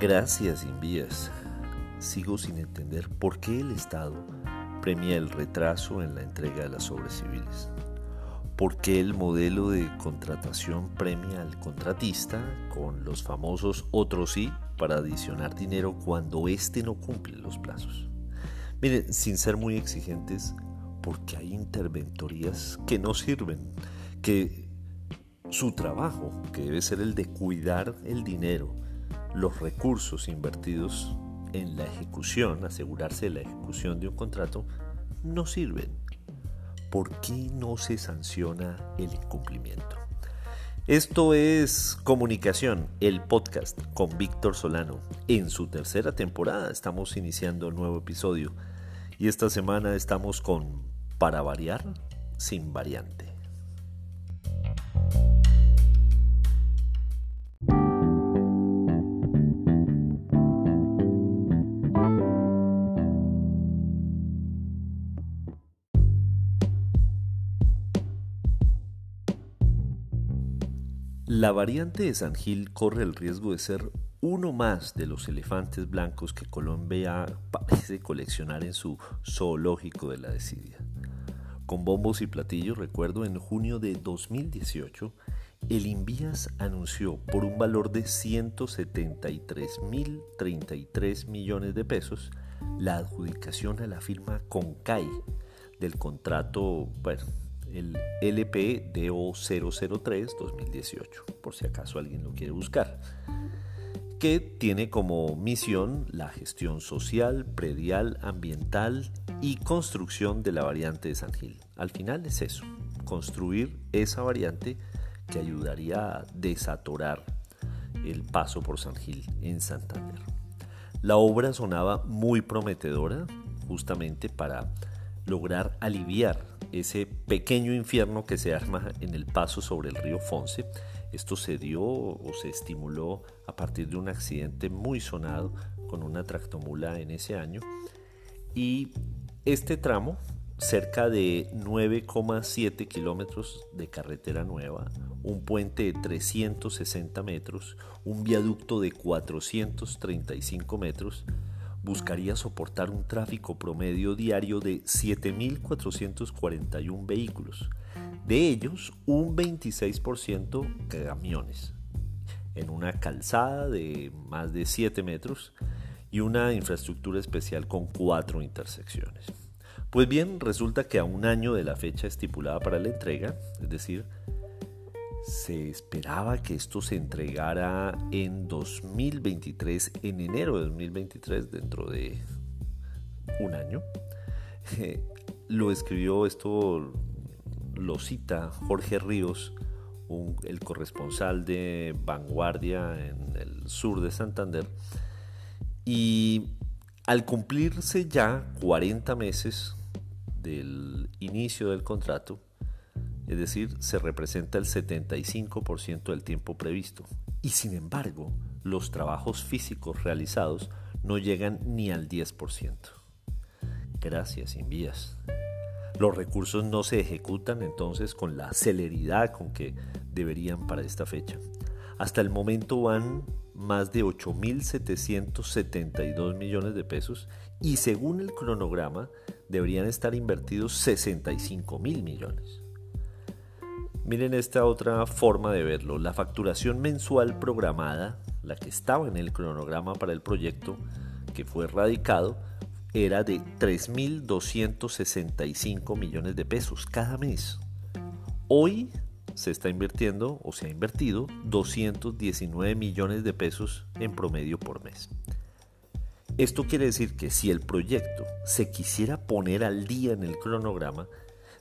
Gracias, Invías. Sigo sin entender por qué el Estado premia el retraso en la entrega de las obras civiles. ¿Por qué el modelo de contratación premia al contratista con los famosos otros sí para adicionar dinero cuando éste no cumple los plazos? Miren, sin ser muy exigentes, porque hay interventorías que no sirven, que su trabajo, que debe ser el de cuidar el dinero, los recursos invertidos en la ejecución, asegurarse de la ejecución de un contrato, no sirven. ¿Por qué no se sanciona el incumplimiento? Esto es Comunicación, el podcast con Víctor Solano. En su tercera temporada estamos iniciando un nuevo episodio y esta semana estamos con Para variar sin variante. La variante de San Gil corre el riesgo de ser uno más de los elefantes blancos que Colombia parece coleccionar en su zoológico de la desidia. Con bombos y platillos, recuerdo en junio de 2018, el Invías anunció por un valor de 173.033 millones de pesos la adjudicación a la firma Concai del contrato, el LPDO003 2018, por si acaso alguien lo quiere buscar, que tiene como misión la gestión social, predial, ambiental y construcción de la variante de San Gil. Al final es eso, construir esa variante que ayudaría a desatorar el paso por San Gil en Santander. La obra sonaba muy prometedora justamente para lograr aliviar ese pequeño infierno que se arma en el paso sobre el río Fonce. Esto se dio o se estimuló a partir de un accidente muy sonado con una tractomula en ese año. Y este tramo, cerca de 9,7 kilómetros de carretera nueva, un puente de 360 metros, un viaducto de 435 metros, buscaría soportar un tráfico promedio diario de 7.441 vehículos, de ellos un 26% camiones, en una calzada de más de 7 metros y una infraestructura especial con cuatro intersecciones. Pues bien, resulta que a un año de la fecha estipulada para la entrega, es decir, se esperaba que esto se entregara en 2023, en enero de 2023, dentro de un año. lo escribió esto, lo cita Jorge Ríos, el corresponsal de Vanguardia en el sur de Santander. Y al cumplirse ya 40 meses del inicio del contrato, es decir, se representa el 75% del tiempo previsto. Y sin embargo, los trabajos físicos realizados no llegan ni al 10%. Gracias, Invías. Los recursos no se ejecutan entonces con la celeridad con que deberían para esta fecha. Hasta el momento van más de 8.772 millones de pesos y según el cronograma deberían estar invertidos 65 mil millones. Miren esta otra forma de verlo. La facturación mensual programada, la que estaba en el cronograma para el proyecto que fue radicado, era de 3.265 millones de pesos cada mes. Hoy se está invirtiendo o se ha invertido 219 millones de pesos en promedio por mes. Esto quiere decir que si el proyecto se quisiera poner al día en el cronograma,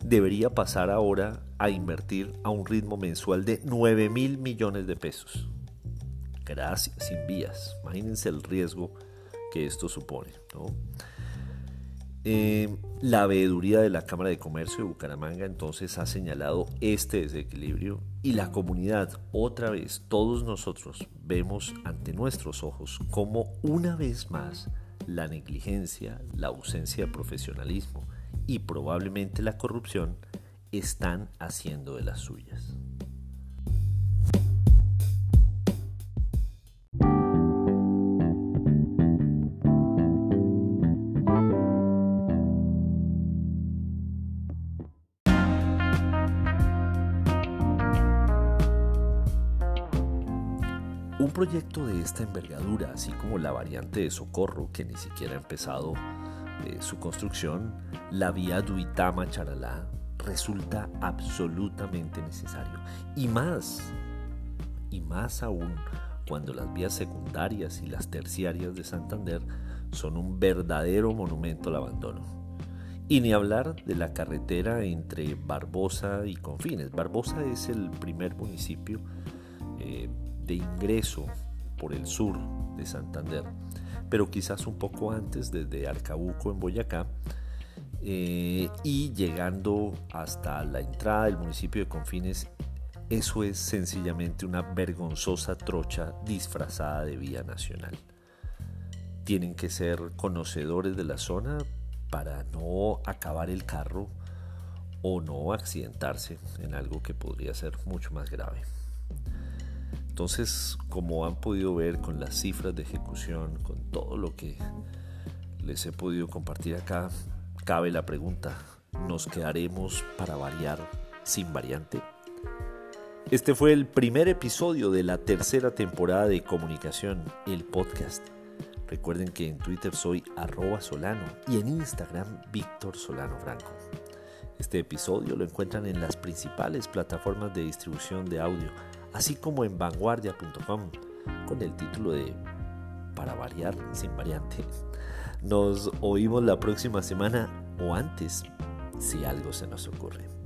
debería pasar ahora a invertir a un ritmo mensual de 9 mil millones de pesos. Gracias, sin vías. Imagínense el riesgo que esto supone. Eh, la veeduría de la Cámara de Comercio de Bucaramanga entonces ha señalado este desequilibrio y la comunidad, otra vez, todos nosotros vemos ante nuestros ojos como una vez más la negligencia, la ausencia de profesionalismo, y probablemente la corrupción están haciendo de las suyas. Un proyecto de esta envergadura, así como la variante de socorro que ni siquiera ha empezado, eh, su construcción, la vía Duitama-Charalá, resulta absolutamente necesario. Y más, y más aún cuando las vías secundarias y las terciarias de Santander son un verdadero monumento al abandono. Y ni hablar de la carretera entre Barbosa y Confines. Barbosa es el primer municipio eh, de ingreso por el sur de Santander, pero quizás un poco antes desde Arcabuco en Boyacá eh, y llegando hasta la entrada del municipio de Confines, eso es sencillamente una vergonzosa trocha disfrazada de vía nacional. Tienen que ser conocedores de la zona para no acabar el carro o no accidentarse en algo que podría ser mucho más grave. Entonces, como han podido ver con las cifras de ejecución, con todo lo que les he podido compartir acá, cabe la pregunta, ¿nos quedaremos para variar sin variante? Este fue el primer episodio de la tercera temporada de Comunicación, el podcast. Recuerden que en Twitter soy arroba solano y en Instagram Víctor Solano Franco. Este episodio lo encuentran en las principales plataformas de distribución de audio así como en vanguardia.com con el título de Para variar sin variante. Nos oímos la próxima semana o antes si algo se nos ocurre.